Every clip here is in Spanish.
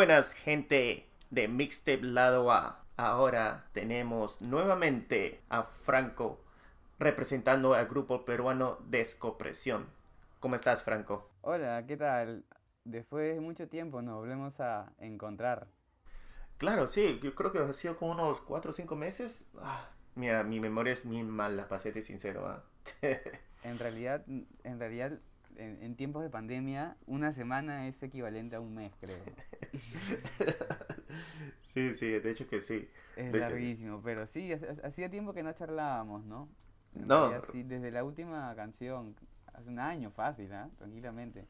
buenas gente de Mixtape Lado A. Ahora tenemos nuevamente a Franco representando al grupo peruano Descopresión. ¿Cómo estás, Franco? Hola, ¿qué tal? Después de mucho tiempo nos volvemos a encontrar. Claro, sí, yo creo que ha sido como unos 4 o 5 meses. Ah, mira, mi memoria es muy mala, para serte sincero. ¿ah? En realidad, en realidad, en, en tiempos de pandemia, una semana es equivalente a un mes, creo. sí, sí, de hecho que sí. Es De hecho- larguísimo, pero sí, hacía tiempo que no charlábamos, ¿no? En No. sí, desde la última canción, hace un año fácil, ¿ah? Tranquilamente.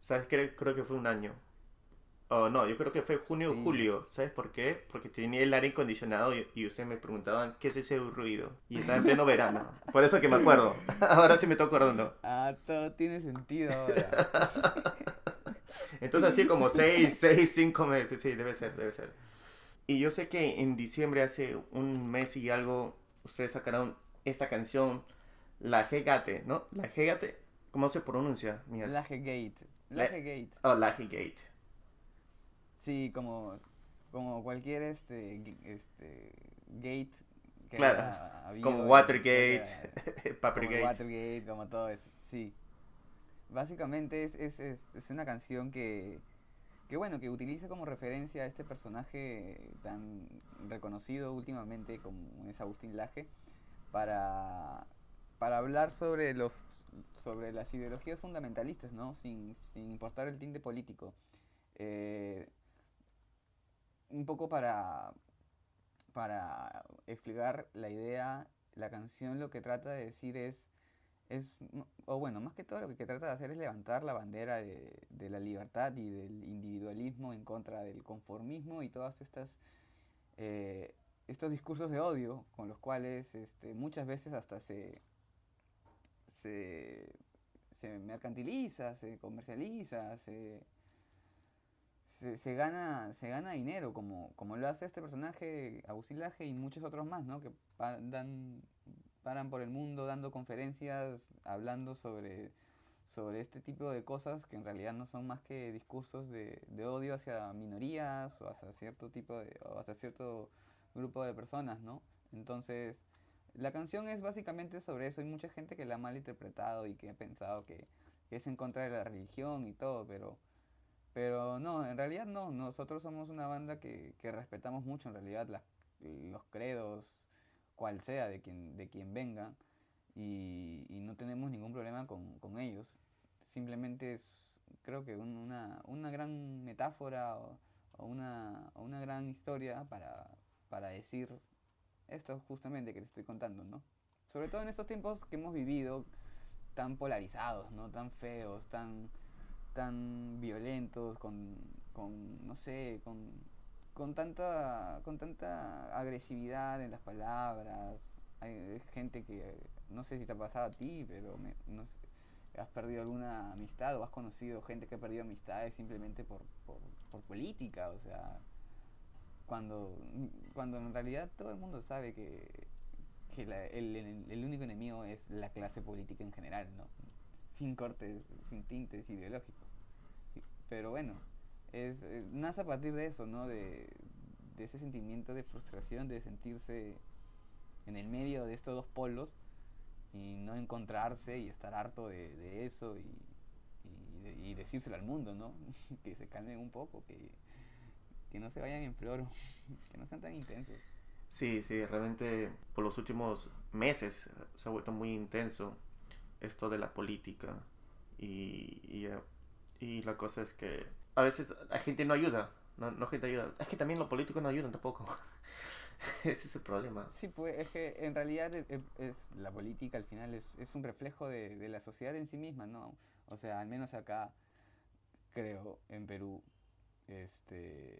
¿Sabes qué? Creo que fue un año. Oh, no, yo creo que fue junio o Sí. julio. ¿Sabes por qué? Porque tenía el aire acondicionado y, y ustedes me preguntaban qué es ese ruido. Y estaba en pleno verano. Por eso que me acuerdo. Ahora sí me estoy acordando. Ah, todo tiene sentido ahora. Entonces así como seis, seis, cinco meses. Sí, debe ser, debe ser. Y yo sé que en diciembre, hace un mes y algo, ustedes sacaron esta canción, La Gate, ¿no? La Gate, ¿cómo se pronuncia? Mías? Laje Gate. La- Gate. Oh, La Gate. Sí, como, como cualquier este, este gate que Claro, haya habido Como Watergate, historia, como Papergate. Watergate, como todo eso, sí. Básicamente es, es, es, es una canción que, que, bueno, que utiliza como referencia a este personaje tan reconocido últimamente como es Agustín Laje para, para hablar sobre los sobre las ideologías fundamentalistas, ¿no? Sin, sin importar el tinte político. Eh, un poco para, para explicar la idea, la canción lo que trata de decir es, es, o bueno, más que todo lo que trata de hacer es levantar la bandera de, de la libertad y del individualismo en contra del conformismo y todas estas, eh, estos discursos de odio con los cuales este, muchas veces hasta se, se, se mercantiliza, se comercializa, se, se, gana, se gana dinero, como, como lo hace este personaje, Agustín Laje, y muchos otros más, ¿no? Que dan, paran por el mundo dando conferencias, hablando sobre, sobre este tipo de cosas que en realidad no son más que discursos de, odio hacia minorías o hacia cierto tipo de, o hacia cierto grupo de personas, ¿no? Entonces, la canción es básicamente sobre eso. Hay mucha gente que la ha malinterpretado y que ha pensado que es en contra de la religión y todo, pero, pero no, en realidad no. Nosotros somos una banda que, que respetamos mucho en realidad los credos, cual sea, de quien, de quien venga, y, no tenemos ningún problema con, con ellos. Simplemente es, creo que un- una, una gran metáfora o, o una gran historia para, para decir esto justamente que te estoy contando, ¿no? Sobre todo en estos tiempos que hemos vivido tan polarizados, ¿no? Tan feos, tan, tan violentos, con, con no sé, con, con tanta, con tanta agresividad en las palabras. Hay gente que, no sé si te ha pasado a ti, pero me- has perdido alguna amistad o has conocido gente que ha perdido amistades simplemente por, por, por política, o sea, cuando, cuando en realidad todo el mundo sabe que, que la- el, el- el único enemigo es la clase política en general, ¿no? Sin cortes, sin tintes ideológicos. Pero bueno, es, eh, nace a partir de eso, ¿no? De, ese sentimiento de frustración, de sentirse en el medio de estos dos polos y no encontrarse y estar harto de, eso y, y decírselo al mundo, ¿no? que se calmen un poco, que, que no se vayan en flor, que no sean tan intensos. Sí, sí, realmente por los últimos meses se ha vuelto muy intenso esto de la política y, eh, y la cosa es que a veces la gente no ayuda, no, no gente ayuda, es que también los políticos no ayudan tampoco, ese es el problema. Sí, pues es que en realidad e- e- es, la política al final es, es un reflejo de, de la sociedad en sí misma, ¿no? O sea, al menos acá, creo, en Perú, este,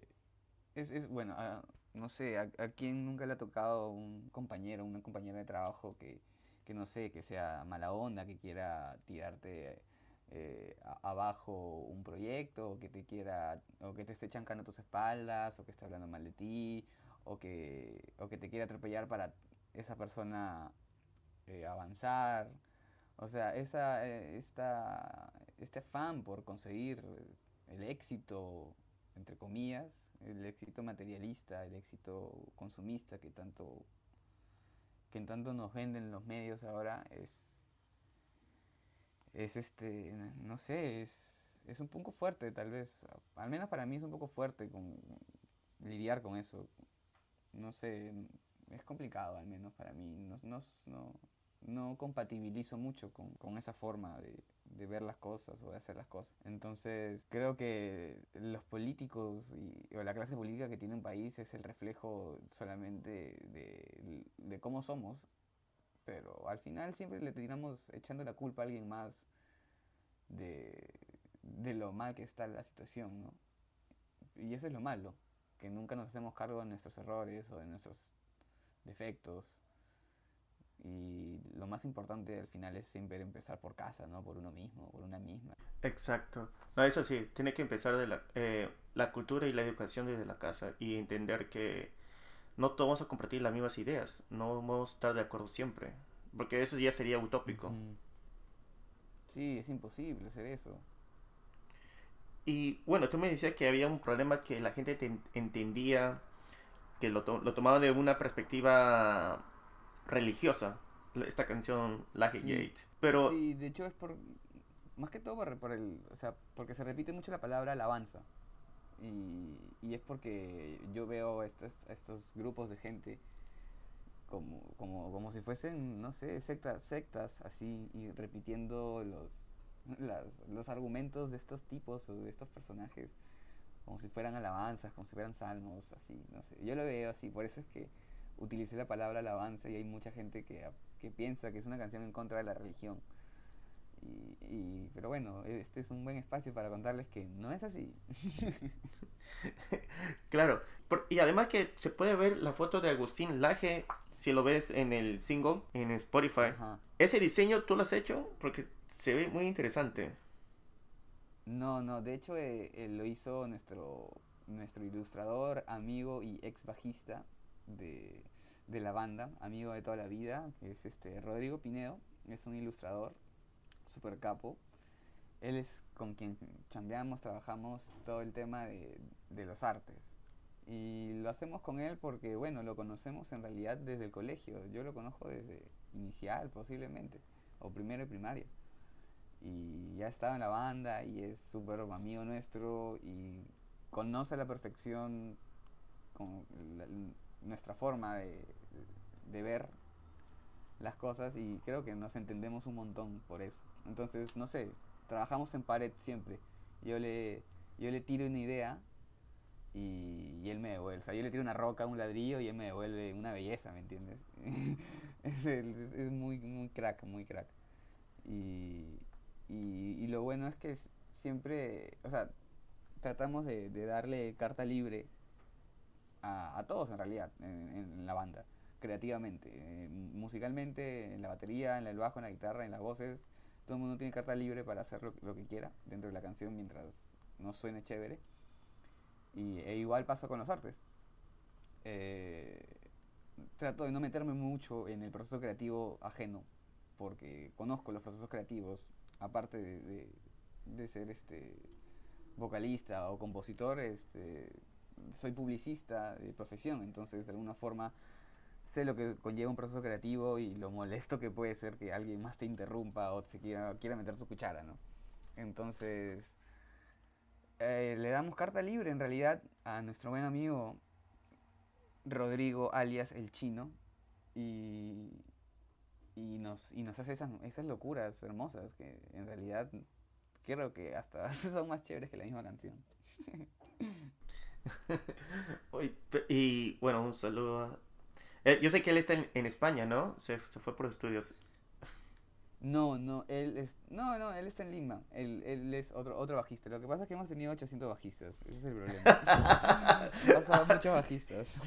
es, es bueno, a- no sé, a, a quién nunca le ha tocado un compañero, una compañera de trabajo que, que no sé, que sea mala onda, que quiera tirarte eh, abajo un proyecto, o que te quiera, o que te esté chancando tus espaldas, o que esté hablando mal de ti, o que, o que te quiere atropellar para esa persona eh, avanzar. O sea, esa, eh, esta, este afán por conseguir el éxito entre comillas, el éxito materialista, el éxito consumista que tanto que en tanto nos venden los medios ahora es es este no sé es, es un poco fuerte tal vez. Al menos para mí es un poco fuerte con lidiar con eso. No sé es complicado al menos para mí. No, no, no, no compatibilizo mucho con, con esa forma de, de, ver las cosas o de hacer las cosas. Entonces creo que los políticos y, o la clase política que tiene un país es el reflejo solamente de, de cómo somos, pero al final siempre le terminamos echando la culpa a alguien más de, de lo mal que está la situación, ¿no? Y eso es lo malo, que nunca nos hacemos cargo de nuestros errores o de nuestros defectos y lo más importante al final es siempre empezar por casa, ¿no? Por uno mismo, por una misma. Exacto. No, eso sí, tiene que empezar de la, eh, la cultura y la educación desde la casa y entender que no todos vamos a compartir las mismas ideas, no vamos a estar de acuerdo siempre, porque eso ya sería utópico. Sí, es imposible hacer eso. Y bueno, tú me decías que había un problema que la gente te entendía, que lo, to lo tomaba de una perspectiva religiosa, esta canción Laje Sí. Gate. Pero Sí, de hecho es por, más que todo por, por el, o sea, porque se repite mucho la palabra alabanza. Y, y es porque yo veo estos, estos grupos de gente como, como, como si fuesen, no sé, sectas, sectas así, y repitiendo los, las, los argumentos de estos tipos o de estos personajes, como si fueran alabanzas, como si fueran salmos, así, no sé. Yo lo veo así, por eso es que utilicé la palabra alabanza y hay mucha gente que, que piensa que es una canción en contra de la religión. Y, y, pero bueno, este es un buen espacio para contarles que no es así. claro, por- y además que se puede ver la foto de Agustín Laje, si lo ves en el single, en Spotify. Ajá. ¿Ese diseño tú lo has hecho? Porque se ve muy interesante. No, no, de hecho eh, eh, lo hizo nuestro, nuestro ilustrador, amigo y ex bajista de, de la banda, amigo de toda la vida, es este Rodrigo Pinedo, es un ilustrador super capo. Él es con quien chambeamos, trabajamos todo el tema de, de los artes. Y lo hacemos con él porque, bueno, lo conocemos en realidad desde el colegio. Yo lo conozco desde inicial, posiblemente, o primero de primaria. Y ya estaba en la banda y es súper amigo nuestro y conoce a la perfección con nuestra forma de, de ver las cosas y creo que nos entendemos un montón por eso. Entonces, no sé, trabajamos en pared siempre. Yo le, yo le tiro una idea y, él me devuelve. O sea, yo le tiro una roca, un ladrillo y él me devuelve una belleza, ¿me entiendes? es, es- muy, muy crack, muy crack. Y, y, lo bueno es que siempre, o sea, tratamos de darle carta libre a, todos en realidad en, en la banda, creativamente, eh, musicalmente, en la batería, en el bajo, en la guitarra, en las voces. Todo el mundo tiene carta libre para hacer lo, lo que quiera dentro de la canción mientras no suene chévere. Y e igual pasa con los artes. Eh, trato de no meterme mucho en el proceso creativo ajeno, porque conozco los procesos creativos, aparte de, de- de ser este vocalista o compositor, este, soy publicista de profesión, entonces de alguna forma sé lo que conlleva un proceso creativo y lo molesto que puede ser que alguien más te interrumpa o se quiera, quiera meter su cuchara, ¿no? Entonces, eh, le damos carta libre en realidad a nuestro buen amigo Rodrigo, alias el chino, y, y, nos, y nos hace esas, esas locuras hermosas que en realidad creo que hasta son más chéveres que la misma canción. Y bueno, un saludo a... Eh, yo sé que él está en, en España, ¿no? Se, se fue por estudios. No, no, él es, no, no, él está en Lima, él, él es otro, otro bajista. Lo que pasa es que hemos tenido 800 bajistas, ese es el problema. Pasado muchos bajistas.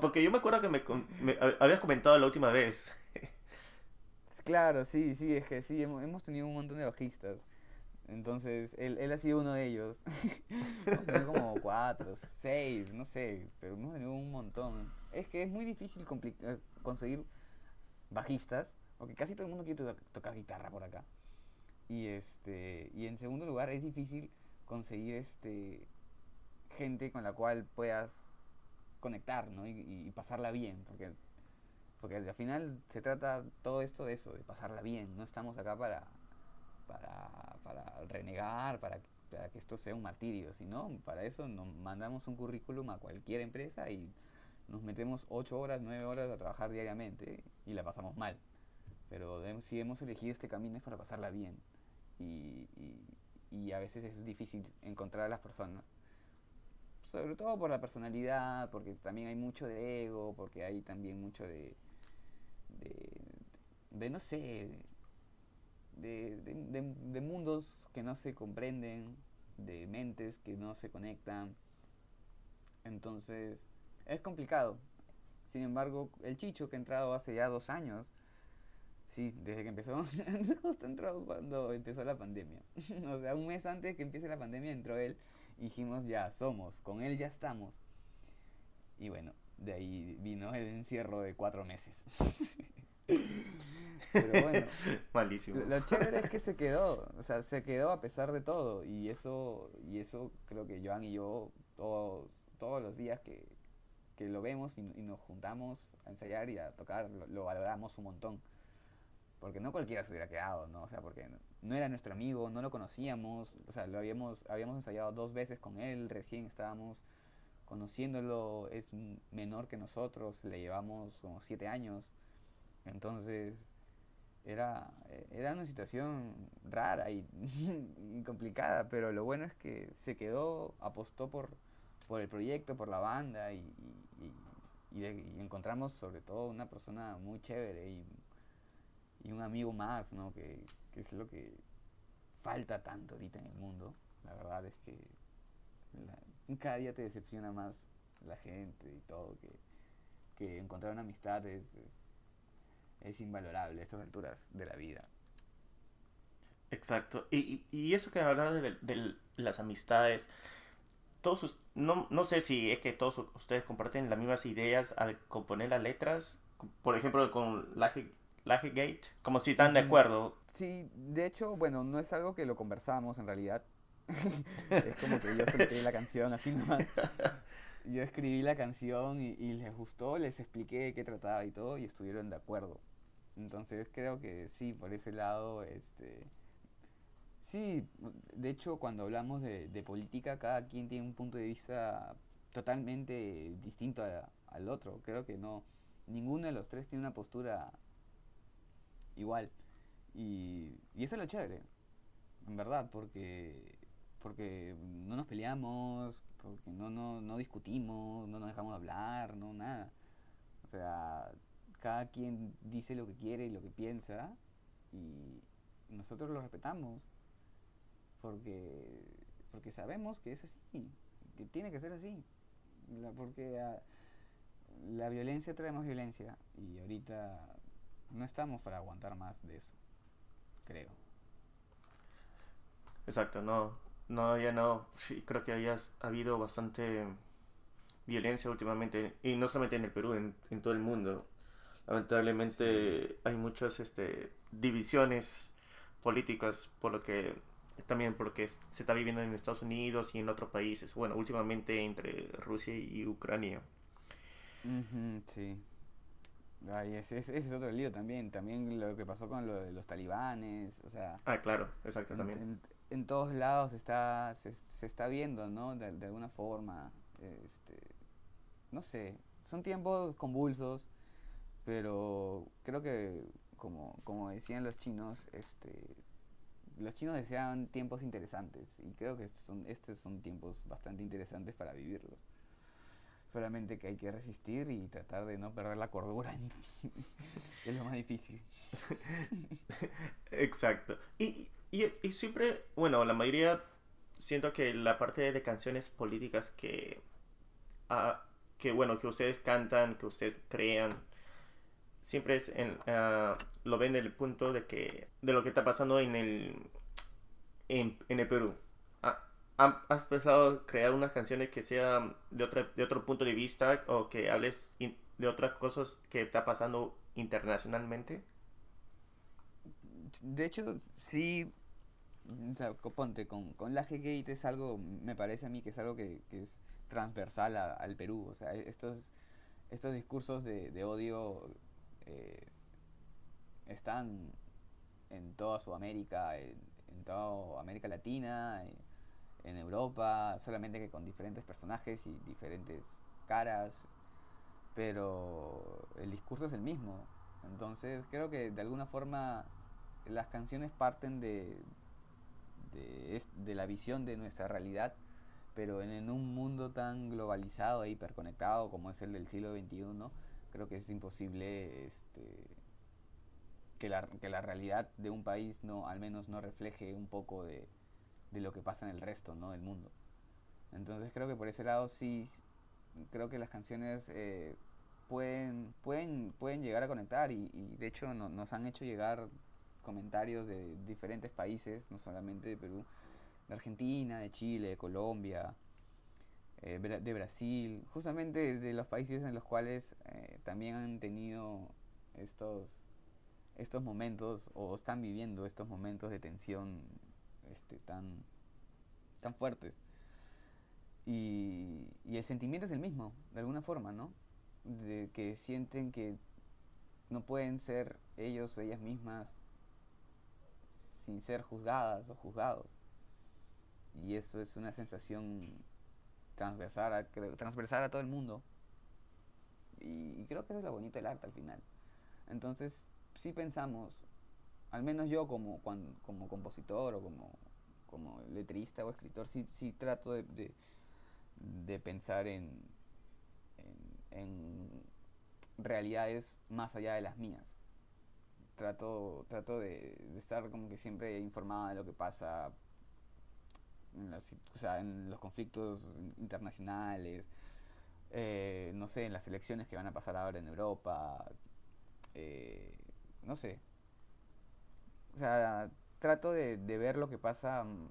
Porque yo me acuerdo que me, me hab- habías comentado la última vez. Claro, sí, sí, es que sí, hemos, hemos tenido un montón de bajistas. Entonces, él, él ha sido uno de ellos. hemos como cuatro, seis, no sé, pero hemos tenido un montón. Es que es muy difícil eh, conseguir bajistas, porque casi todo el mundo quiere to- tocar guitarra por acá. Y este, y en segundo lugar, es difícil conseguir este gente con la cual puedas conectar, ¿no? Y, y pasarla bien, porque, porque al final se trata todo esto de eso, de pasarla bien, no estamos acá para, para, para renegar, para, para que esto sea un martirio, sino para eso nos mandamos un currículum a cualquier empresa y nos metemos 8 horas, 9 horas a trabajar diariamente y la pasamos mal. Pero si hemos elegido este camino es para pasarla bien. Y, y, y, a veces es difícil encontrar a las personas. Sobre todo por la personalidad, porque también hay mucho de ego, porque hay también mucho de, de, de no sé, de, de, de, mundos que no se comprenden, de mentes que no se conectan. Entonces, es complicado. Sin embargo, el Chicho, que ha entrado hace ya dos años, sí, desde que empezó, justo entró cuando empezó la pandemia. o sea, un mes antes que empiece la pandemia entró él y dijimos, ya, somos, con él ya estamos. Y bueno, de ahí vino el encierro de cuatro meses. Pero bueno, Malísimo. Lo, chévere es que se quedó, o sea, se quedó a pesar de todo. Y eso, y eso creo que Joan y yo, todos, todos los días que, que lo vemos y, y, nos juntamos a ensayar y a tocar, lo, lo, valoramos un montón. Porque no cualquiera se hubiera quedado, ¿no? O sea, porque no era nuestro amigo, no lo conocíamos, o sea, lo habíamos, habíamos ensayado dos veces con él, recién estábamos conociéndolo, es menor que nosotros, le llevamos como siete años, entonces era, era una situación rara y, complicada, pero lo bueno es que se quedó, apostó por, por el proyecto, por la banda y, encontramos sobre todo una persona muy chévere y, un amigo más, ¿no? Que, es lo que falta tanto ahorita en el mundo. La verdad es que la, cada día te decepciona más la gente y todo, que, que encontrar una amistad es es invalorable a estas alturas de la vida. Exacto. Y, y eso que hablaba de, de, las amistades, todos, no, no sé si es que todos ustedes comparten las mismas ideas al componer las letras, por ejemplo con Laje, Gate, como si están de acuerdo. Sí, de hecho, bueno, no es algo que lo conversamos en realidad. es como que yo solté la canción así nomás. Yo escribí la canción y, y les gustó, les expliqué de qué trataba y todo y estuvieron de acuerdo. Entonces creo que sí, por ese lado, este... Sí, de hecho cuando hablamos de, de política, cada quien tiene un punto de vista totalmente distinto a, al otro. Creo que no, ninguno de los tres tiene una postura igual. Y, y eso es lo chévere, en verdad, porque, porque no nos peleamos, porque no, no, no discutimos, no nos dejamos de hablar, no nada. O sea, cada quien dice lo que quiere y lo que piensa y nosotros lo respetamos porque porque sabemos que es así que tiene que ser así. Porque a, la violencia trae más violencia y ahorita no estamos para aguantar más de eso creo. Exacto no no ya no. Sí creo que había habido bastante violencia últimamente y no solamente en el Perú en todo el mundo lamentablemente sí. hay muchas este, divisiones políticas por lo que también porque se está viviendo en Estados Unidos y en otros países bueno últimamente entre Rusia y Ucrania. Sí. Ay, ese, ese, es otro lío también también lo que pasó con lo de los talibanes o sea ah claro exacto en, también. en, en, todos lados está se, se está viendo no de, de alguna forma este no sé son tiempos convulsos pero creo que como, como decían los chinos, este, los chinos deseaban tiempos interesantes y creo que son, estos son tiempos bastante interesantes para vivirlos. Solamente que hay que resistir y tratar de no perder la cordura, es lo más difícil. Exacto. Y, y, y, siempre, bueno, la mayoría, siento que la parte de canciones políticas que, uh, que bueno, que ustedes cantan, que ustedes crean, siempre es uh, lo ven del punto de que de lo que está pasando en el en, el Perú has pensado crear unas canciones que sean de otra de otro punto de vista o que hables de otras cosas que está pasando internacionalmente de hecho sí o sea, ponte con, con la G-Gate es algo me parece a mí que es algo que, que es transversal al Perú. O sea, estos, estos discursos de, odio eh, están en toda Sudamérica, en, en toda América Latina, en, Europa, solamente que con diferentes personajes y diferentes caras, pero el discurso es el mismo. Entonces creo que de alguna forma las canciones parten de, de, la visión de nuestra realidad, pero en, un mundo tan globalizado e hiperconectado como es el del siglo XXI, creo que es imposible este, que, la, que la realidad de un país no al menos no refleje un poco de, de lo que pasa en el resto ¿no? del mundo. Entonces creo que por ese lado sí, creo que las canciones eh, pueden, pueden, pueden llegar a conectar y, de hecho nos han hecho llegar comentarios de diferentes países, no solamente de Perú, de Argentina, de Chile, de Colombia, eh, de Brasil, justamente de los países en los cuales eh, también han tenido estos, estos momentos o están viviendo estos momentos de tensión este, tan, tan fuertes. Y, y el sentimiento es el mismo, de alguna forma, ¿no? De que sienten que no pueden ser ellos o ellas mismas sin ser juzgadas o juzgados. Y eso es una sensación transversal a, transversal a todo el mundo. Y, creo que eso es lo bonito del arte al final. Entonces, si pensamos, al menos yo como, como compositor o como, como letrista o escritor, sí, sí trato de, de, pensar en, en, en realidades más allá de las mías trato, trato de, estar como que siempre informada de lo que pasa en, en los conflictos internacionales, eh, no sé, en las elecciones que van a pasar ahora en Europa, eh, no sé. O sea, trato de, ver lo que pasa mm,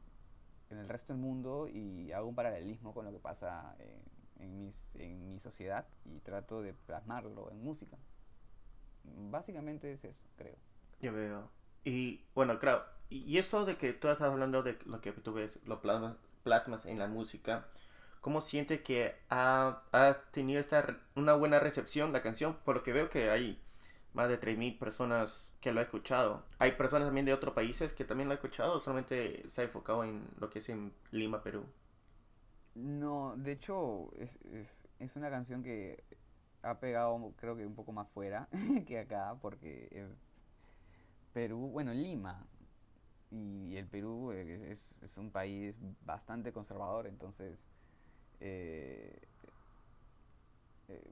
en el resto del mundo y hago un paralelismo con lo que pasa en, en mi sociedad y trato de plasmarlo en música. Básicamente es eso, creo. Ya veo. Y bueno, claro, y eso de que tú estás hablando de lo que tú ves, lo plasmas, en la música, ¿cómo sientes que ha, tenido esta una buena recepción la canción? Por lo que veo que hay más de 3.000 personas que lo han escuchado. Hay personas también de otros países que también lo han escuchado, solamente se ha enfocado en lo que es en Lima, Perú. No, de hecho es, es, es una canción que ha pegado creo que un poco más fuera que acá, porque eh, Perú, bueno, Lima, y el Perú eh, es, un país bastante conservador, entonces eh,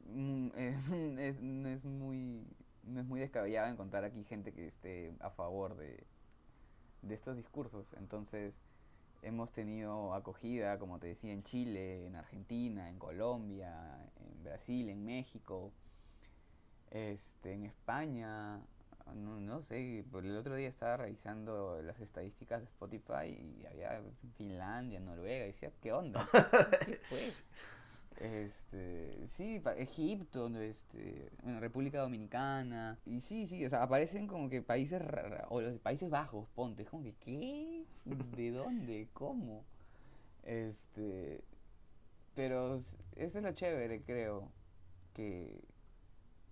mm, es, no, es muy, no es muy descabellado encontrar aquí gente que esté a favor de, de estos discursos, entonces hemos tenido acogida, como te decía, en Chile, en Argentina, en Colombia, en Brasil, en México, este, en España, no, no sé, por el otro día estaba revisando las estadísticas de Spotify y había Finlandia, Noruega, y decía, ¿qué onda? ¿Qué fue? Este, sí, Egipto, este, República Dominicana, y sí, sí, o sea, aparecen como que países, o los Países Bajos, ponte, es como que, ¿qué? ¿De dónde? ¿Cómo? Este, pero eso es lo chévere, creo, que,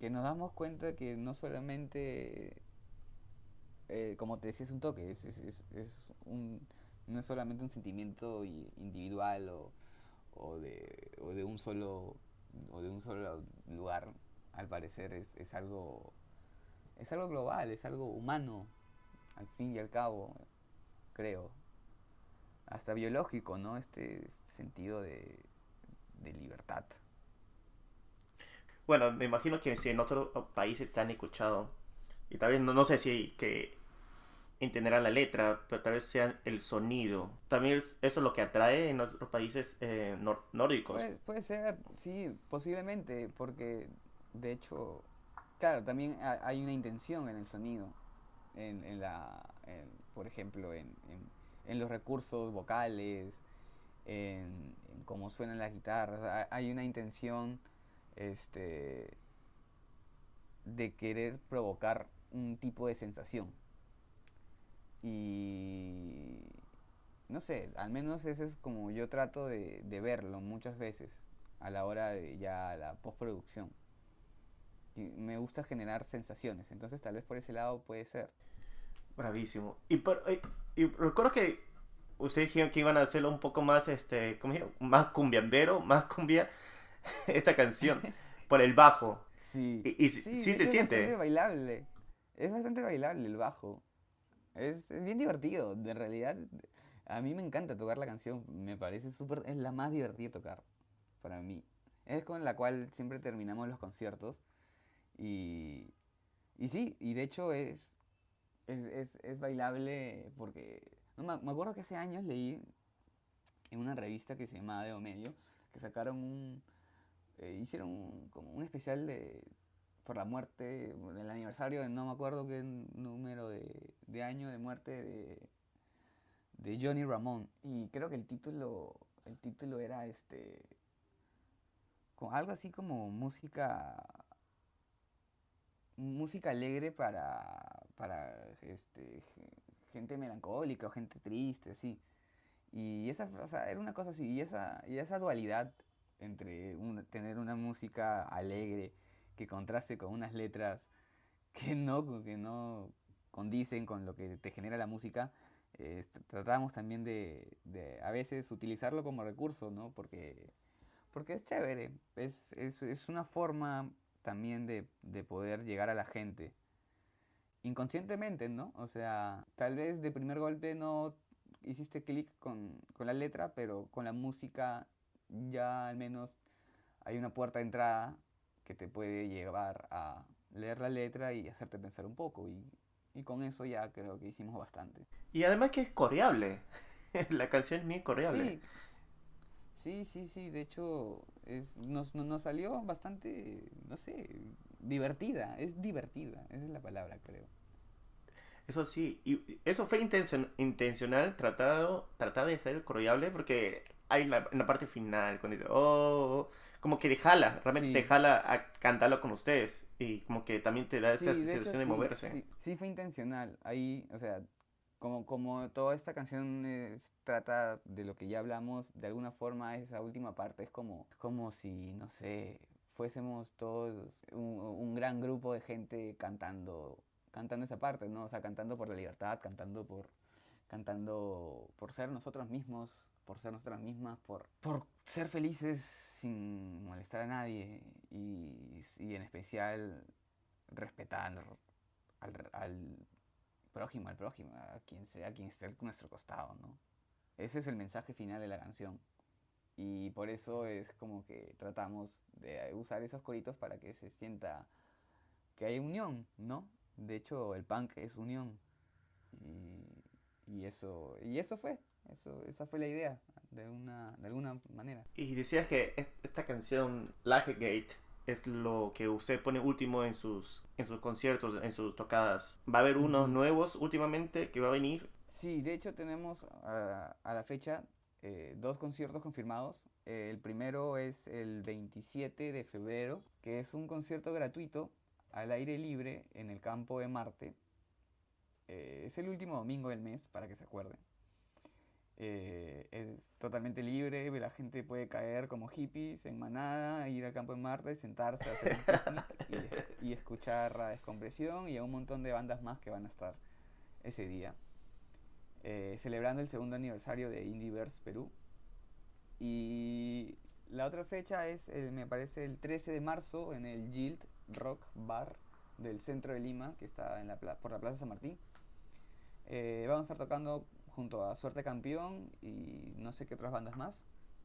que nos damos cuenta que no solamente, eh, como te decía, es un toque, es, es, es, un, no es solamente un sentimiento individual o o de, o de un solo o de un solo lugar al parecer es, es algo es algo global es algo humano al fin y al cabo creo. Hasta biológico no este sentido de, de libertad bueno me imagino que si en otros países te han escuchado y tal vez no, no sé si que entenderá la letra, pero tal vez sea el sonido. También eso es lo que atrae en otros países eh, nórdicos. Puede, ser, sí, posiblemente, porque de hecho, claro, también hay una intención en el sonido, en, la, por ejemplo, en, en, los recursos vocales, en, cómo suenan las guitarras. Hay una intención este, de querer provocar un tipo de sensación y, no sé, al menos eso es como yo trato de, de verlo muchas veces a la hora de ya la postproducción. Me gusta generar sensaciones, entonces tal vez por ese lado puede ser. Bravísimo. Y, por, y, y recuerdo que ustedes dijeron que iban a hacerlo un poco más, este, ¿cómo? Más cumbiambero, más cumbia, esta canción, por el bajo. Sí, Y, y sí, se que es siente. bastante bailable. Es bastante bailable el bajo. Es, es bien divertido. De realidad, a mí me encanta tocar la canción. Me parece súper. Es la más divertida de tocar. Para mí. Es con la cual siempre terminamos los conciertos. Y. Y sí, y de hecho es. Es, es, es bailable porque. No, me, me acuerdo que hace años leí en una revista que se llamaba Deo Medio que sacaron un. Eh, hicieron como un especial de. Por la muerte, el aniversario de no me acuerdo qué número de, de año de muerte de, de Johnny Ramón. Y creo que el título, el título era este, con algo así como música, música alegre para, para este, ge- gente melancólica o gente triste, así. Y esa, era una cosa así, y esa, y esa dualidad entre tener una música alegre que contraste con unas letras que no, que no condicen con lo que te genera la música, tratamos también de, de a veces utilizarlo como recurso, ¿no? Porque, porque es chévere, es, es, es una forma también de, de poder llegar a la gente. Inconscientemente, ¿no? O sea, tal vez de primer golpe no hiciste clic con, con la letra, pero con la música ya al menos hay una puerta de entrada que te puede llevar a leer la letra y hacerte pensar un poco. Y, y con eso ya creo que hicimos bastante. Y además que es coreable. La canción es muy coreable. Sí, sí, sí, sí. De hecho, es, nos, nos, nos salió bastante, no sé, divertida. Es divertida, esa es la palabra, creo. Eso sí, y eso fue intencion- intencional, tratado, tratar de ser coreable, porque hay la, en la parte final, cuando dice, oh, oh", como que te jala, realmente te Sí. jala a cantarlo con ustedes, y como que también te da Sí, esa de hecho, sensación de sí, moverse. Sí, sí fue intencional. Ahí, o sea, como, como toda esta canción es- trata de lo que ya hablamos, de alguna forma esa última parte es como, como si, no sé, fuésemos todos un, un gran grupo de gente cantando, cantando esa parte, ¿no? O sea, cantando por la libertad, cantando por, cantando por ser nosotros mismos, por ser nosotras mismas, por, por ser felices sin molestar a nadie y, y en especial respetar al, al prójimo, al prójimo, a quien sea, quien esté a nuestro costado, ¿no? Ese es el mensaje final de la canción. Y por eso es como que tratamos de usar esos coritos para que se sienta que hay unión, ¿no? De hecho, el punk es unión. Y, y eso, y eso fue, eso, esa fue la idea, de una, de alguna manera. Y decías que es- esta canción, Gate es lo que usted pone último en sus, en sus conciertos, en sus tocadas. ¿Va a haber unos nuevos últimamente que va a venir? Sí, de hecho tenemos a, a la fecha eh, dos conciertos confirmados. Eh, el primero es el 27 de febrero, que es un concierto gratuito al aire libre en el campo de Marte. Eh, es el último domingo del mes, para que se acuerden. Eh, es totalmente libre, la gente puede caer como hippies en manada, ir al campo de Marte, sentarse, y, y escuchar a Descompresión y a un montón de bandas más que van a estar ese día eh, celebrando el segundo aniversario de Indieverse Perú. Y la otra fecha es, eh, me parece, el 13 de marzo en el Guild Rock Bar del centro de Lima, que está en la por la Plaza San Martín. Eh, vamos a estar tocando junto a Suerte Campeón y no sé qué otras bandas más.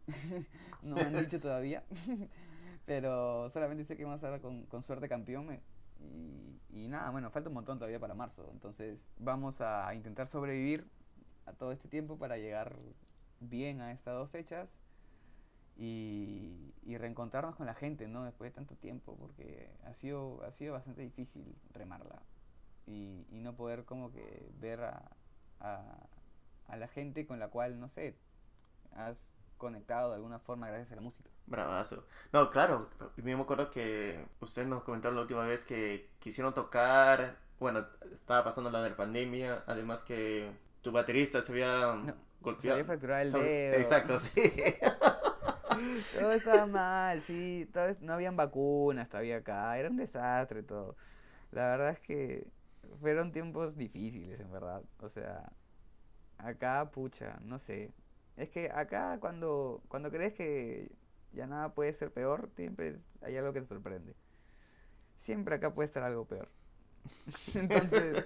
no me han dicho todavía. Pero solamente sé que vamos a estar con, con Suerte Campeón. eh, Y, y nada, bueno, falta un montón todavía para marzo. Entonces vamos a intentar sobrevivir a todo este tiempo para llegar bien a estas dos fechas y, y reencontrarnos con la gente, ¿no? Después de tanto tiempo, porque ha sido, ha sido bastante difícil remarla y, y no poder como que ver a, a, a la gente con la cual, no sé, has conectado de alguna forma gracias a la música. Bravazo. No, claro, yo me acuerdo que ustedes nos comentaron la última vez que quisieron tocar, bueno, estaba pasando la de la pandemia, además que tu baterista se había No. golpeado. había fracturado el dedo. Exacto, sí. Todo estaba mal, sí, todo no habían vacunas todavía acá, era un desastre todo. La verdad es que fueron tiempos difíciles, en verdad. O sea, acá, pucha, no sé. Es que acá cuando, cuando crees que ya nada puede ser peor, siempre hay algo que te sorprende. Siempre acá puede estar algo peor. Entonces,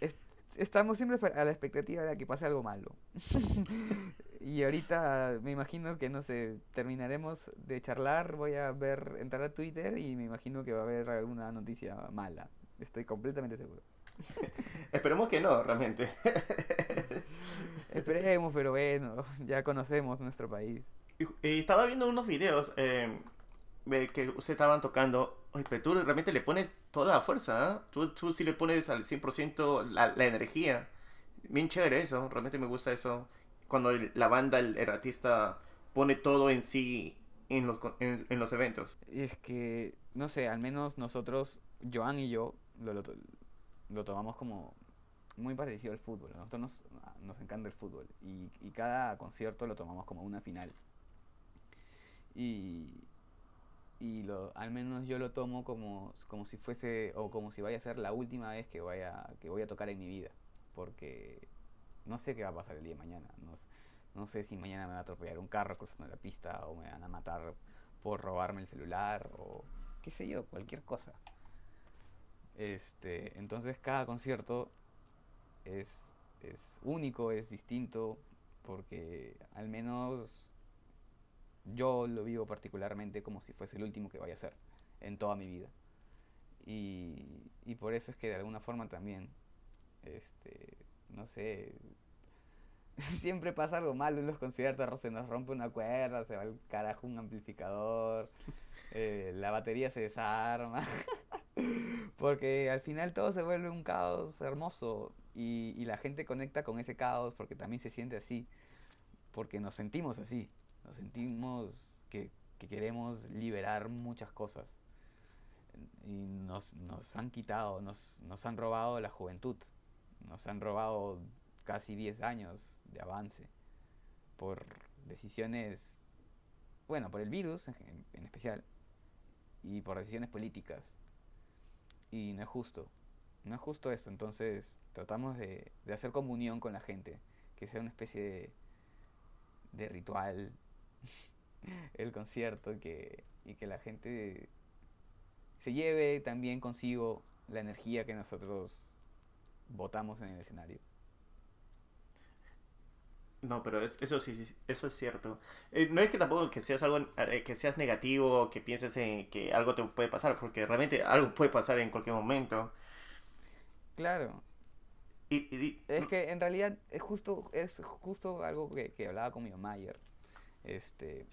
es- estamos siempre a la expectativa de que pase algo malo. Y ahorita me imagino que, no sé, terminaremos de charlar, voy a ver, entrar a Twitter y me imagino que va a haber alguna noticia mala. Estoy completamente seguro. Esperemos que no, realmente. Esperemos, pero bueno, ya conocemos nuestro país. Y, y estaba viendo unos videos eh, que ustedes estaban tocando. Oye, pero tú realmente le pones toda la fuerza, ¿ah? Tú, tú sí le pones al 100% la, la energía. Bien chévere eso, realmente me gusta eso. Cuando la banda, el, el artista pone todo en sí en los, en, en los eventos. Es que, no sé, al menos nosotros, Joan y yo, lo, lo, lo tomamos como muy parecido al fútbol. A nosotros nos, nos encanta el fútbol y, y cada concierto lo tomamos como una final. Y, y lo, al menos yo lo tomo como, como si fuese o como si vaya a ser la última vez que vaya que voy a tocar en mi vida. Porque no sé qué va a pasar el día de mañana. No, no sé si mañana me va a atropellar un carro cruzando la pista o me van a matar por robarme el celular o qué sé yo, cualquier cosa. Este, entonces cada concierto es, es único, es distinto, porque al menos yo lo vivo particularmente como si fuese el último que vaya a hacer en toda mi vida. Y, y por eso es que de alguna forma también, este, no sé, siempre pasa algo malo en los conciertos, se nos rompe una cuerda, se va al carajo un amplificador, eh, la batería se desarma, porque al final todo se vuelve un caos hermoso y, y la gente conecta con ese caos porque también se siente así, porque nos sentimos así, nos sentimos que, que queremos liberar muchas cosas. Y nos, nos han quitado, nos, nos han robado la juventud, nos han robado casi 10 años de avance por decisiones, bueno, por el virus en, especial y por decisiones políticas. Y no es justo, no es justo eso, entonces tratamos de, de hacer comunión con la gente, que sea una especie de, de ritual el concierto que, y que la gente se lleve también consigo la energía que nosotros votamos en el escenario. No, pero es- eso sí, sí, eso es cierto. Eh, no es que tampoco que seas algo, eh, que seas negativo, que pienses en que algo te puede pasar, porque realmente algo puede pasar en cualquier momento. Claro, Y, y- es que en realidad es justo, es justo algo que, que hablaba con mi mamá ayer, este,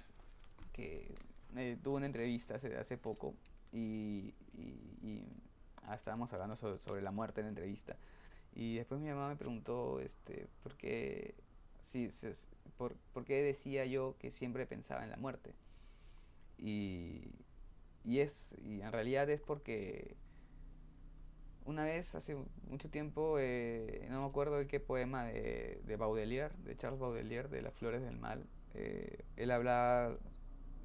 que eh, tuvo una entrevista hace, hace poco y, y- y, ah, estábamos hablando sobre, sobre la muerte en la entrevista y después mi mamá me preguntó, este, por qué, sí, se- por, por qué decía yo que siempre pensaba en la muerte y, y es, y en realidad es porque una vez, hace mucho tiempo, eh, no me acuerdo de qué poema de, de Baudelaire, de Charles Baudelaire, de Las Flores del Mal, eh, él hablaba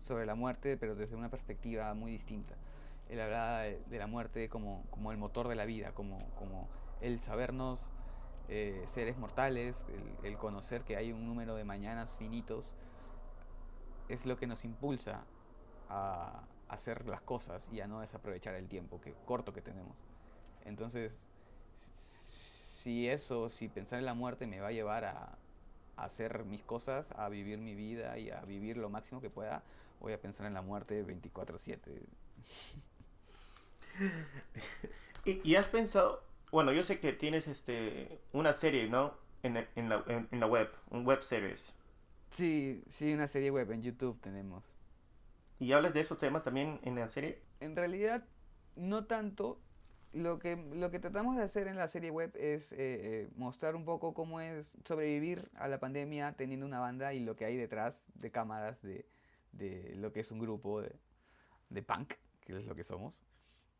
sobre la muerte, pero desde una perspectiva muy distinta. Él hablaba de, de la muerte como, como el motor de la vida, como, como el sabernos eh, seres mortales, el, conocer que hay un número de mañanas finitos, es lo que nos impulsa a hacer las cosas y a no desaprovechar el tiempo que, corto que tenemos. Entonces, si eso, si pensar en la muerte me va a llevar a, hacer mis cosas, a vivir mi vida y a vivir lo máximo que pueda, voy a pensar en la muerte 24/7. y- y has pensado, bueno, yo sé que tienes este una serie, ¿no? En, el- en la, en, en la web, un web series. Sí, sí, una serie web en YouTube tenemos. ¿Y hablas de esos temas también en la serie? En realidad, no tanto. Lo que, lo que tratamos de hacer en la serie web es eh, eh, mostrar un poco cómo es sobrevivir a la pandemia teniendo una banda y lo que hay detrás de cámaras de, de lo que es un grupo de, de punk, que es lo que somos,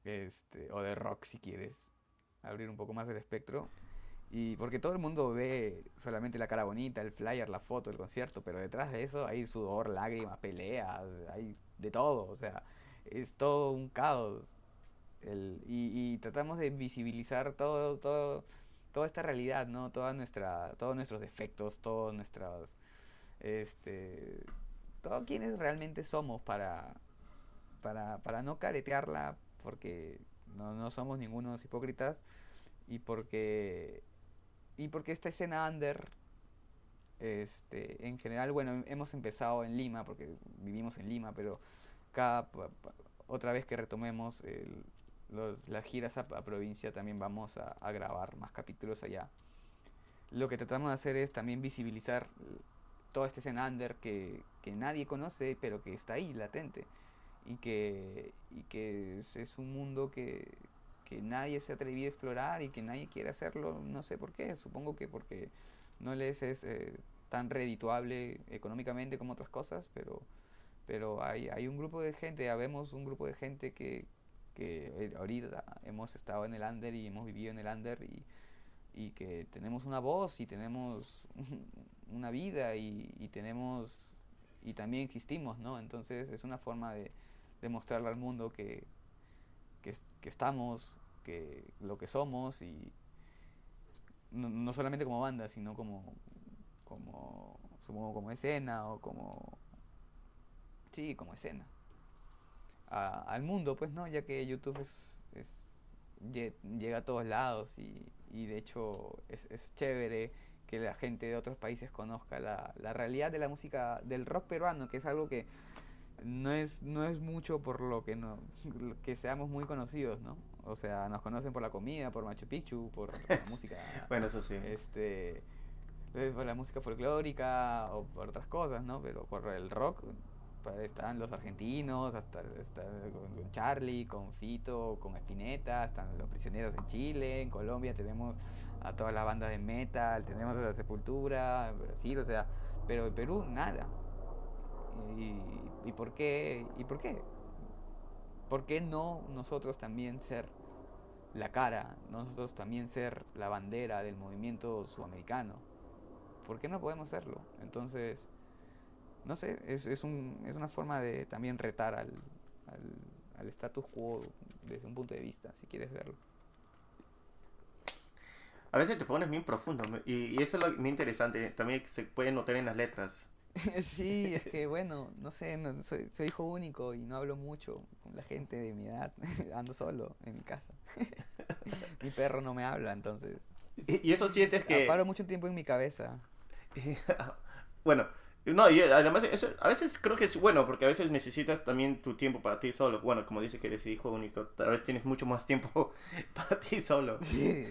este, o de rock si quieres abrir un poco más el espectro. Y porque todo el mundo ve solamente la cara bonita, el flyer, la foto, el concierto, pero detrás de eso hay sudor, lágrimas, peleas, hay de todo, o sea, es todo un caos. El, y, tratamos de visibilizar todo, todo, toda esta realidad, ¿no? Toda nuestra, todos nuestros defectos, todos nuestras, este, todo quienes realmente somos para, para, para no caretearla, porque no, no somos ningunos hipócritas y porque y porque esta escena under este en general bueno hemos empezado en Lima porque vivimos en Lima pero cada otra vez que retomemos los, las giras a, provincia también vamos a, grabar más capítulos allá. Lo que tratamos de hacer es también visibilizar toda esta escena under que, que nadie conoce pero que está ahí latente y que, y que es, un mundo que, que, nadie se ha atrevido a explorar y que nadie quiere hacerlo, no sé por qué, supongo que porque no les es eh, tan redituable económicamente como otras cosas, pero, pero hay, hay un grupo de gente, habemos un grupo de gente que, que eh, ahorita hemos estado en el under y hemos vivido en el under y, y que tenemos una voz y tenemos una vida y, y tenemos y también existimos, ¿no? Entonces es una forma de, demostrarle al mundo que, que, estamos, que lo que somos y no, solamente como banda, sino como, como, como escena o como... Sí, como escena. al mundo, pues, ¿no? Ya que YouTube es, llega a todos lados y, y de hecho es, es, chévere que la gente de otros países conozca la, la realidad de la música del rock peruano, que es algo que no es, no es mucho por lo que, no, que seamos muy conocidos, ¿no? O sea, nos conocen por la comida, por Machu Picchu, por la música. bueno, eso sí. Este, por la música folclórica o por otras cosas, ¿no? Pero por el rock pues, están los argentinos, hasta, con Charlie, con Fito, con Espineta, están los prisioneros en Chile, en Colombia tenemos a todas las bandas de metal, tenemos a la Sepultura, en Brasil, o sea, pero en Perú nada. Y, ¿Y por qué? ¿Y por qué? ¿Por qué no nosotros también ser la cara, nosotros también ser la bandera del movimiento sudamericano? ¿Por qué no podemos serlo? Entonces, no sé, es, es, un, es una forma de también retar al, al, status quo desde un punto de vista, si quieres verlo. A veces te pones bien profundo y, eso es lo muy interesante, también se puede notar en las letras. sí, es que bueno, no sé, soy, soy, hijo único y no hablo mucho con la gente de mi edad, ando solo en mi casa. mi perro no me habla, entonces... ¿Y, eso sientes que...? Paro mucho tiempo en mi cabeza. bueno, no, y además eso, a veces creo que es bueno porque a veces necesitas también tu tiempo para ti solo. Bueno, como dice que eres hijo único, tal vez tienes mucho más tiempo para ti solo. Sí,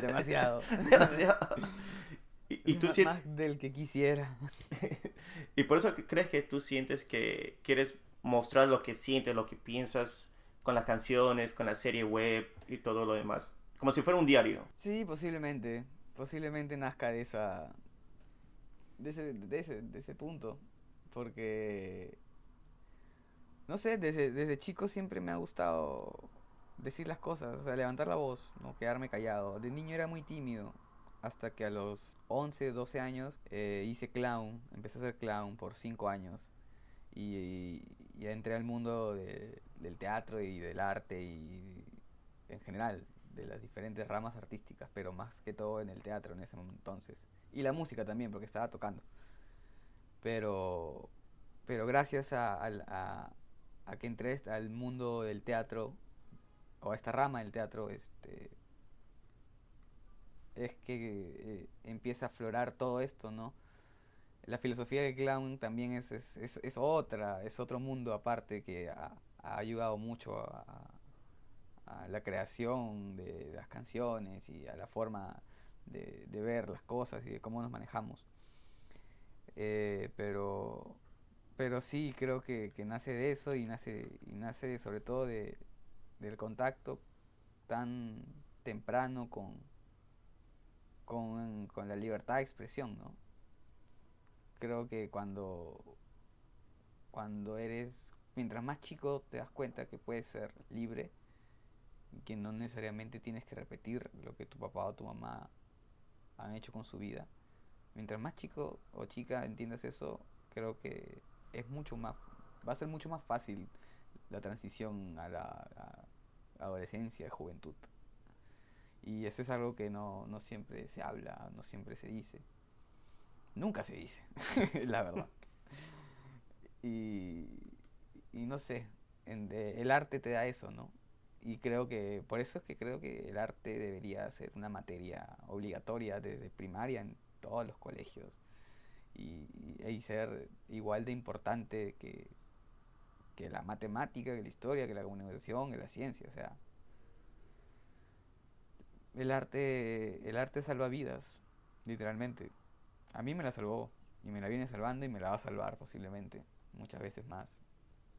demasiado. demasiado. Y, tú más, más del que quisiera. y por eso crees que tú sientes que quieres mostrar lo que sientes, lo que piensas con las canciones, con la serie web y todo lo demás. Como si fuera un diario. Sí, posiblemente. Posiblemente nazca de esa. de ese, de ese, de ese punto. Porque. No sé, desde, desde chico siempre me ha gustado decir las cosas, o sea, levantar la voz, no quedarme callado. De niño era muy tímido hasta que a los 11, 12 años eh, hice clown, empecé a hacer clown por 5 años y, entré al mundo del teatro y del arte y en general de las diferentes ramas artísticas, pero más que todo en el teatro en ese entonces. Y la música también, porque estaba tocando. Pero, pero gracias a, a, a que entré al mundo del teatro, o a esta rama del teatro, este, es que eh, empieza a aflorar todo esto, ¿no? La filosofía del clown también es, es, es, otra, es otro mundo aparte que ha, ayudado mucho a, la creación de las canciones y a la forma de, ver las cosas y de cómo nos manejamos. Eh, pero, pero sí creo que, que, nace de eso y nace, y nace sobre todo de, del contacto tan temprano con, con, con la libertad de expresión, ¿no? Creo que cuando, cuando eres, mientras más chico te das cuenta que puedes ser libre, que no necesariamente tienes que repetir lo que tu papá o tu mamá han hecho con su vida. Mientras más chico o chica entiendas eso, creo que es mucho más, va a ser mucho más fácil la transición a la adolescencia, juventud. Y eso es algo que no, no siempre se habla, no siempre se dice. Nunca se dice, la verdad. Y, y no sé, el arte te da eso, ¿no? Y creo que, por eso es que creo que el arte debería ser una materia obligatoria desde primaria en todos los colegios. Y, y, ser igual de importante que, que la matemática, que la historia, que la comunicación, que la ciencia. O sea, el arte, el arte salva vidas, literalmente. A mí me la salvó y me la viene salvando y me la va a salvar posiblemente muchas veces más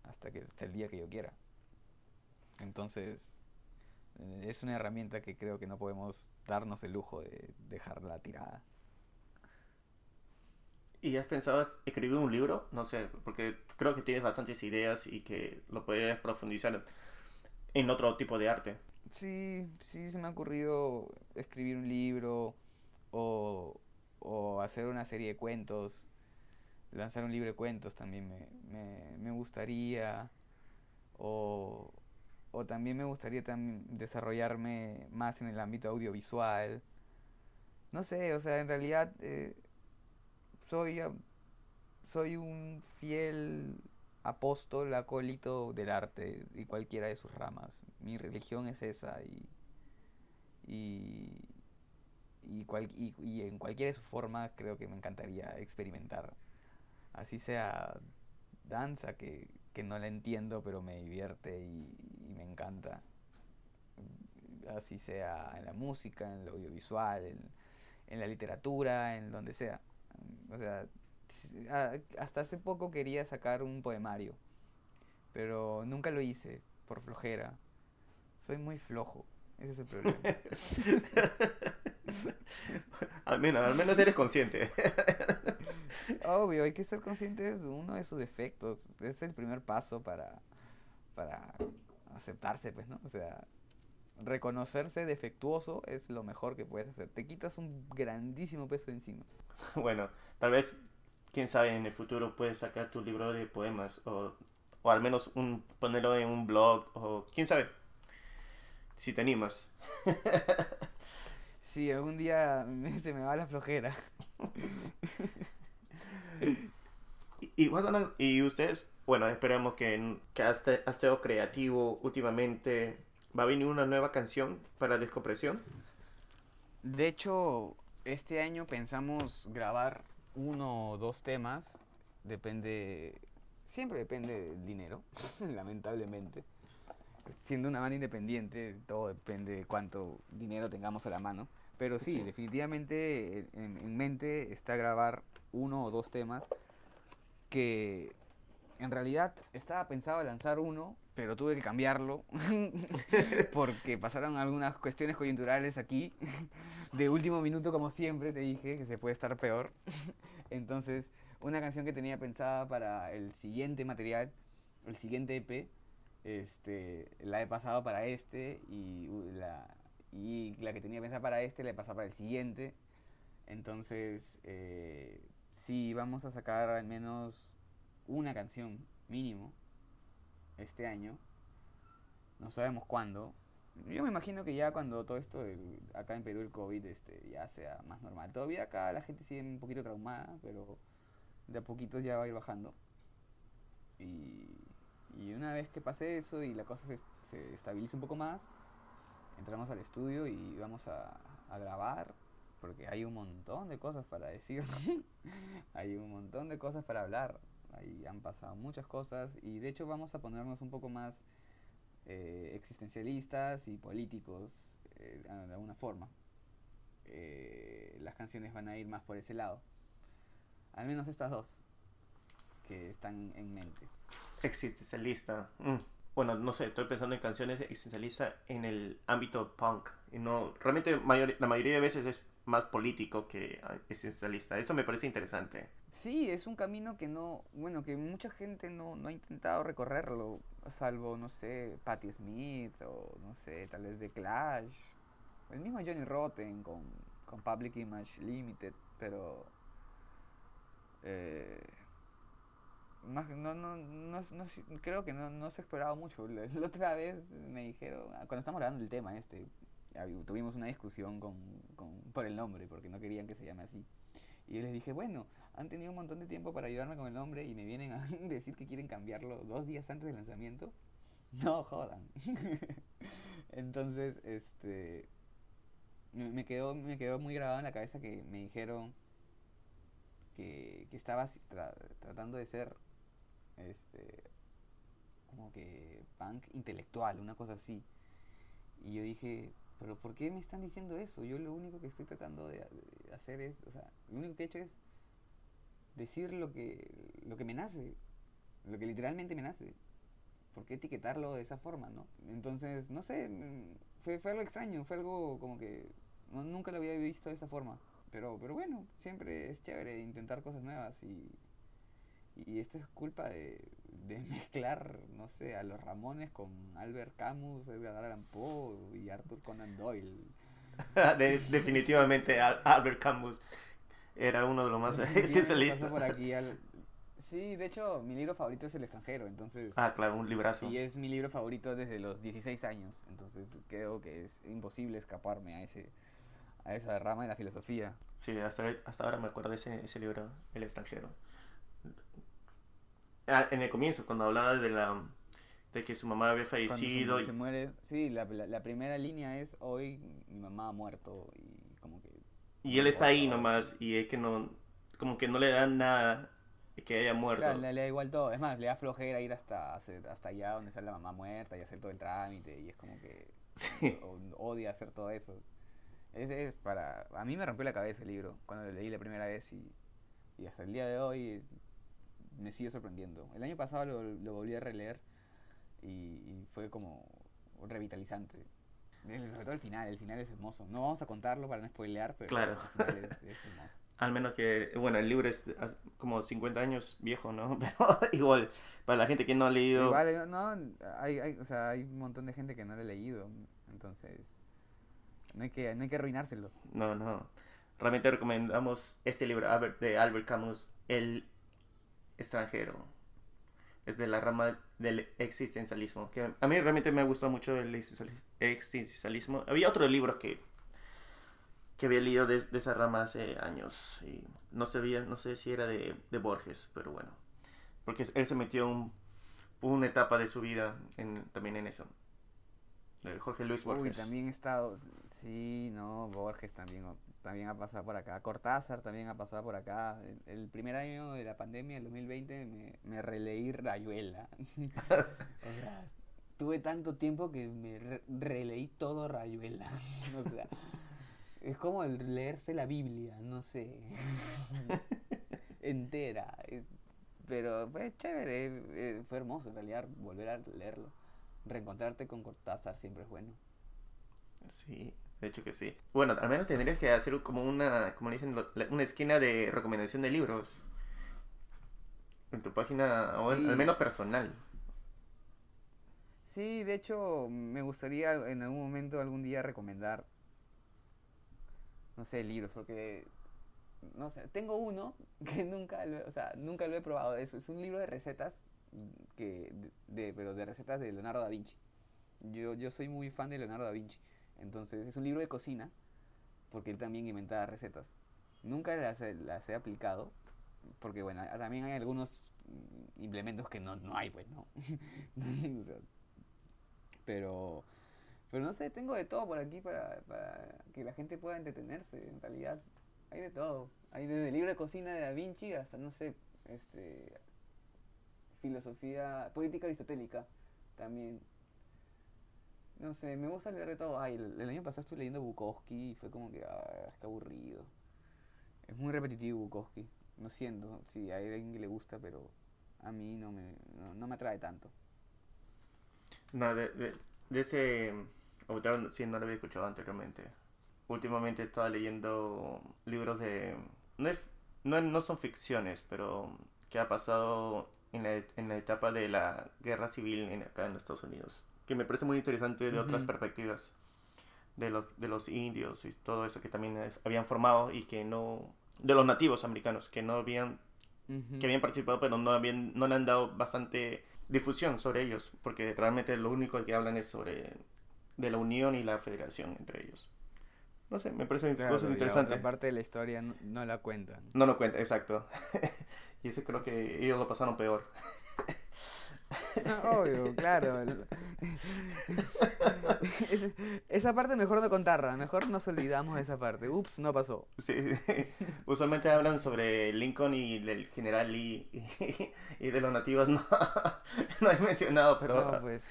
hasta que hasta el día que yo quiera. Entonces, eh, es una herramienta que creo que no podemos darnos el lujo de dejarla tirada. ¿Y has pensado escribir un libro? No sé, porque creo que tienes bastantes ideas y que lo puedes profundizar en otro tipo de arte. Sí, sí se me ha ocurrido escribir un libro o, o hacer una serie de cuentos, lanzar un libro de cuentos también me, me, me gustaría, o, o, también me gustaría también desarrollarme más en el ámbito audiovisual. No sé, o sea, en realidad eh, soy, soy un fiel apóstol, acólito del arte y cualquiera de sus ramas. Mi religión es esa y, y, y, y, en cualquiera de sus formas creo que me encantaría experimentar. Así sea danza, que, que no la entiendo pero me divierte y, me encanta. Así sea en la música, en lo audiovisual, en, en la literatura, en donde sea. O sea, hasta hace poco quería sacar un poemario, pero nunca lo hice por flojera. Soy muy flojo, ese es el problema. al, menos, al menos eres consciente. Obvio, hay que ser consciente de uno de sus defectos. Es el primer paso para, para aceptarse, pues, ¿no? O sea, reconocerse defectuoso es lo mejor que puedes hacer. Te quitas un grandísimo peso de encima. Bueno, tal vez quién sabe, en el futuro puedes sacar tu libro de poemas o, o al menos un, ponerlo en un blog o quién sabe, si te animas. sí, algún día se me va la flojera. y, y, ustedes, bueno, esperemos que, que has, estado creativo últimamente. ¿Va a venir una nueva canción para Descompresión? De hecho, este año pensamos grabar uno o dos temas, depende, siempre depende del dinero, lamentablemente. Siendo una banda independiente, todo depende de cuánto dinero tengamos a la mano. Pero sí, definitivamente eh, en, mente está grabar uno o dos temas que en realidad estaba pensado lanzar uno, pero tuve que cambiarlo porque pasaron algunas cuestiones coyunturales aquí. De último minuto, como siempre, te dije que se puede estar peor. Entonces, una canción que tenía pensada para el siguiente material, el siguiente EP, este, la he pasado para este y la, y la que tenía pensada para este la he pasado para el siguiente. Entonces, eh, sí, vamos a sacar al menos una canción mínimo este año. No sabemos cuándo. Yo me imagino que ya cuando todo esto, acá en Perú el COVID este, ya sea más normal. Todavía acá la gente sigue un poquito traumada, pero de a poquitos ya va a ir bajando. Y, una vez que pase eso y la cosa se, se estabilice un poco más, entramos al estudio y vamos a, a grabar, porque hay un montón de cosas para decir, hay un montón de cosas para hablar ahí han pasado muchas cosas y de hecho vamos a ponernos un poco más eh, existencialistas y políticos eh, de alguna forma. Eh, las canciones van a ir más por ese lado. Al menos estas dos que están en mente. Existencialista. Mm. Bueno, no sé, estoy pensando en canciones existencialistas en el ámbito punk. Y no, realmente la mayoría de veces es más político que existencialista. Eso me parece interesante. Sí, es un camino que no, bueno, que mucha gente no, no ha intentado recorrerlo, salvo, no sé, Patti Smith o, no sé, tal vez The Clash, el mismo Johnny Rotten con con Public Image Limited, pero eh, no, no, no, no, creo que no, no se esperaba mucho. La, otra vez me dijeron, ah, cuando estamos hablando del tema este, tuvimos una discusión con, con, por el nombre, porque no querían que se llame así. Y yo les dije, bueno, han tenido un montón de tiempo para ayudarme con el nombre y me vienen a decir que quieren cambiarlo dos días antes del lanzamiento. No jodan. Entonces, este, me quedó, me quedó muy grabado en la cabeza que me dijeron que, que estaba tra tratando de ser este como que punk intelectual, una cosa así. Y yo dije, pero ¿por qué me están diciendo eso? Yo lo único que estoy tratando de, hacer es, o sea, lo único que he hecho es decir lo que, lo que me nace, lo que literalmente me nace. ¿Por qué etiquetarlo de esa forma, no? Entonces, no sé, fue, fue algo extraño, fue algo como que no, nunca lo había visto de esa forma. Pero, pero bueno, siempre es chévere intentar cosas nuevas y, y esto es culpa de, de mezclar, no sé, a los Ramones con Albert Camus, Edgar Allan Poe y Arthur Conan Doyle. de, definitivamente Albert Camus era uno de los más esencialistas. aquí al... Sí, de hecho, mi libro favorito es El extranjero, entonces... Ah, claro, un librazo. Y es mi libro favorito desde los 16 años, entonces creo que es imposible escaparme a ese a esa rama de la filosofía. Sí, hasta, hasta ahora me acuerdo de ese, ese libro, El extranjero. Ah, en el comienzo, cuando hablaba de la de que su mamá había fallecido. Se, se, muere, sí, la, la, la, primera línea es hoy mi mamá ha muerto y como que... Y él está ahí nomás y es que no, como que no le dan nada que haya muerto. Claro, le, le, da igual todo, es más, le da flojera ir hasta, hasta allá donde está la mamá muerta y hacer todo el trámite y es como que sí. odia hacer todo eso. Es, es, para... A mí me rompió la cabeza el libro cuando lo leí la primera vez y, y hasta el día de hoy me sigue sorprendiendo. El año pasado lo, lo volví a releer y, y, fue como revitalizante. Sobre todo el final, el final es hermoso. No vamos a contarlo para no spoilear, pero claro. el final es, es hermoso. Al menos que, bueno, el libro es como 50 años viejo, ¿no? Pero igual, para la gente que no ha leído... Igual, no, hay, hay, o sea, hay un montón de gente que no lo ha leído, entonces no hay que, no hay que arruinárselo. No, no. Realmente recomendamos este libro de Albert Camus, El extranjero. Es de la rama del existencialismo. Que a mí realmente me ha gustado mucho el existencialismo. Había otro libro que, que había leído de, esa rama hace años. Y no sabía, no sé si era de, de Borges, pero bueno. Porque él se metió un, una etapa de su vida en, también en eso. Jorge Luis Borges. Uy, también he estado. Sí, no, Borges también también ha pasado por acá. Cortázar también ha pasado por acá. El, el primer año de la pandemia, el 2020, me, me releí Rayuela. o sea, tuve tanto tiempo que me re releí todo Rayuela. o sea, es como el leerse la Biblia, no sé. Entera. Es, pero fue chévere, eh, fue hermoso en realidad volver a leerlo. Reencontrarte con Cortázar siempre es bueno. Sí, de hecho que sí. Bueno, al menos tendrías que hacer como una, como dicen, una esquina de recomendación de libros. En tu página, o sí. al menos personal. Sí, de hecho, me gustaría en algún momento, algún día, recomendar, no sé, libros, porque, no sé, tengo uno que nunca, lo, o sea, nunca lo he probado. Es, es un libro de recetas, que, de, pero de recetas de Leonardo da Vinci. Yo, yo soy muy fan de Leonardo da Vinci. Entonces es un libro de cocina, porque él también inventaba recetas. Nunca las, las he aplicado, porque bueno, también hay algunos implementos que no, no hay, pues, ¿no? pero, pero no sé, tengo de todo por aquí para, para que la gente pueda entretenerse, en realidad. Hay de todo. Hay desde el libro de cocina de Da Vinci hasta, no sé, este filosofía política aristotélica también no sé, me gusta leer de todo. Ay, el, año pasado estuve leyendo Bukowski y fue como que, ah, qué aburrido. Es muy repetitivo Bukowski. No siento si hay alguien que le gusta, pero a mí no me, no, me atrae tanto. No, de, de, de ese autor sí no lo había escuchado anteriormente. Últimamente estaba leyendo libros de... No, es, no, no son ficciones, pero que ha pasado en la, en la etapa de la guerra civil en, acá en Estados Unidos que me parece muy interesante de uh -huh. otras perspectivas. de los, de los indios y todo eso que también es- habían formado y que no, de los nativos americanos, que no habían, Ujú. que habían participado, pero no, habían, no le han dado bastante difusión sobre ellos, porque realmente lo único que hablan es sobre de la unión y la federación entre ellos. No sé, me parecen Claro, cosas interesantes. otra parte de la historia no, no la cuentan. No lo cuenta, exacto. y ese creo que ellos lo pasaron peor. Obvio, claro. esa parte mejor no contarla, mejor nos olvidamos de esa parte. Ups, no pasó. Sí, usualmente hablan sobre Lincoln y del general Lee y, y de los nativos no, no he mencionado, pero No, pues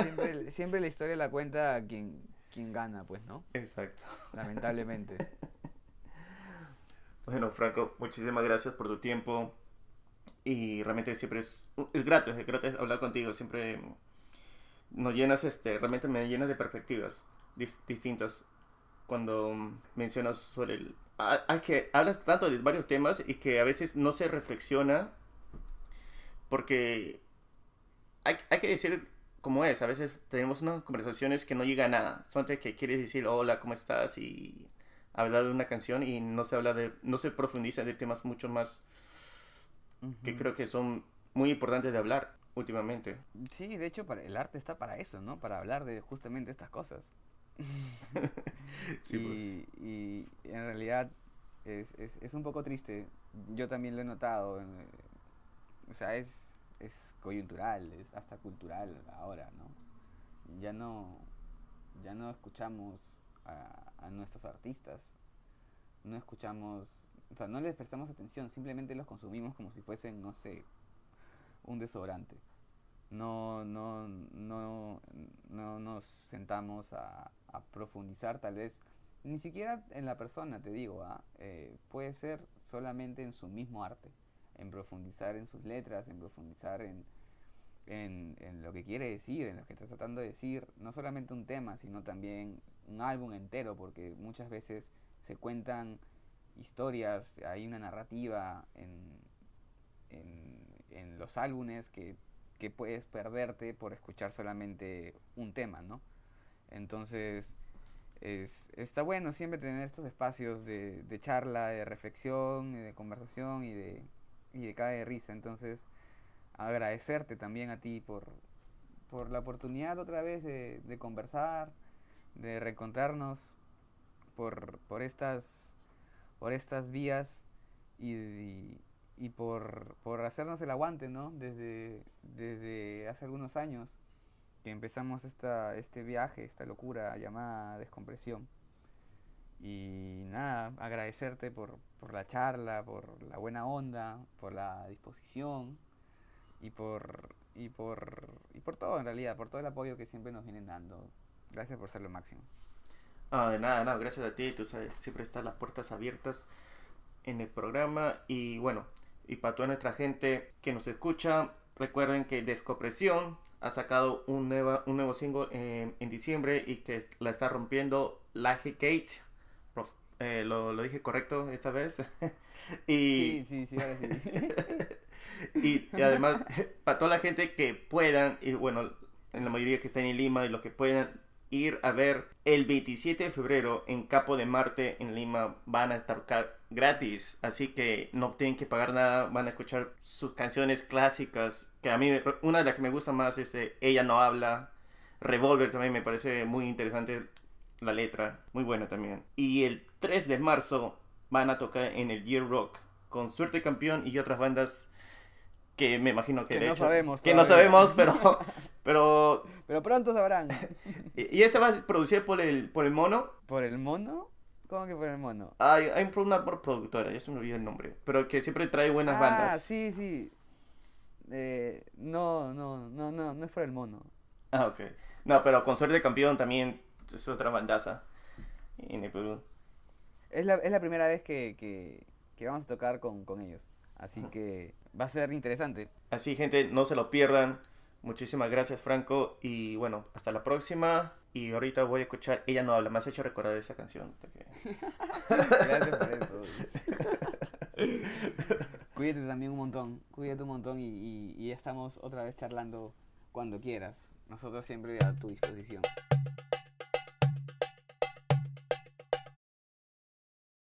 siempre, siempre la historia la cuenta quien, quien gana, pues, ¿no? exacto. Lamentablemente. Bueno, Franco, muchísimas gracias por tu tiempo y realmente siempre es, es grato, es grato hablar contigo, siempre nos llenas, este, realmente me llenas de perspectivas dis- distintas. Cuando mencionas sobre el... ah, ah, que hablas tanto de varios temas y que a veces no se reflexiona porque hay, hay que decir como es, a veces tenemos unas conversaciones que no llega a nada, solamente que quieres decir hola, ¿cómo estás? y hablar de una canción y no se habla de, no se profundiza de temas mucho más que creo que son muy importantes de hablar últimamente. Sí, de hecho, el arte está para eso, ¿no? Para hablar de justamente estas cosas. Sí, y, y en realidad es, es, es un poco triste. Yo también lo he notado. o sea, es, es coyuntural, es hasta cultural ahora, ¿no? Ya no, ya no escuchamos a, a nuestros artistas. No escuchamos, o sea, no les prestamos atención, simplemente los consumimos como si fuesen, no sé, un desodorante. No, no, no, no nos sentamos a, profundizar tal vez, ni siquiera en la persona, te digo, ¿ah? Eh, puede ser solamente en su mismo arte, en profundizar en sus letras, en profundizar en, en, en lo que quiere decir, en lo que está tratando de decir, no solamente un tema, sino también un álbum entero, porque muchas veces se cuentan historias, hay una narrativa en, en, en los álbumes que, que puedes perderte por escuchar solamente un tema, ¿no? Entonces, es, está bueno siempre tener estos espacios de, de charla, de reflexión, de conversación y de, y de cae de risa. Entonces, agradecerte también a ti por, por la oportunidad otra vez de, de conversar, de reencontrarnos por, por, estas, por estas vías y, y, por, por hacernos el aguante, ¿no? Desde, desde hace algunos años que empezamos esta, este viaje, esta locura llamada descompresión. Y nada, agradecerte por, por la charla, por la buena onda, por la disposición y por, y por, y por todo en realidad, por todo el apoyo que siempre nos vienen dando. Gracias por ser lo máximo. Ah, de nada, no, gracias a ti, tú sabes, siempre están las puertas abiertas en el programa y bueno, y para toda nuestra gente que nos escucha, recuerden que Descopresión ha sacado un, nueva, un nuevo single en, en diciembre y que la está rompiendo Laje Kate. Eh, lo, lo dije correcto esta vez. y, Sí, sí, sí, ahora sí. y, y además, para toda la gente que puedan, y bueno, en la mayoría que están en Lima y los que puedan ir a ver el 27 de febrero en Capo de Marte en Lima van a estar gratis, así que no tienen que pagar nada, van a escuchar sus canciones clásicas, que a mí una de las que me gusta más es eh, Ella no habla, Revolver también me parece muy interesante la letra, muy buena también. Y el 3 de marzo van a tocar en el Year Rock con Suerte Campeón y otras bandas que me imagino que, Que de no hecho- sabemos que no todavía. sabemos, pero pero Pero pronto sabrán. y ese va a ser producido por el por el mono. ¿Por el mono? ¿Cómo que por el mono? Hay, hay una productora, ya se me olvidó el nombre, pero que siempre trae buenas ah, bandas. sí, sí. Eh, no, no, no, no, no es por el mono. Ah, ok. No, pero con Suerte Campeón también es otra bandaza en el Perú. Es la, es la primera vez que, que, que vamos a tocar con, con ellos. Así que va a ser interesante. Así, gente, no se lo pierdan. Muchísimas gracias, Franco. Y bueno, hasta la próxima. Y ahorita voy a escuchar Ella no habla. Me has hecho recordar esa canción. Gracias por eso. Cuídate también un montón. Cuídate un montón y, y, y estamos otra vez charlando cuando quieras. Nosotros siempre a tu disposición.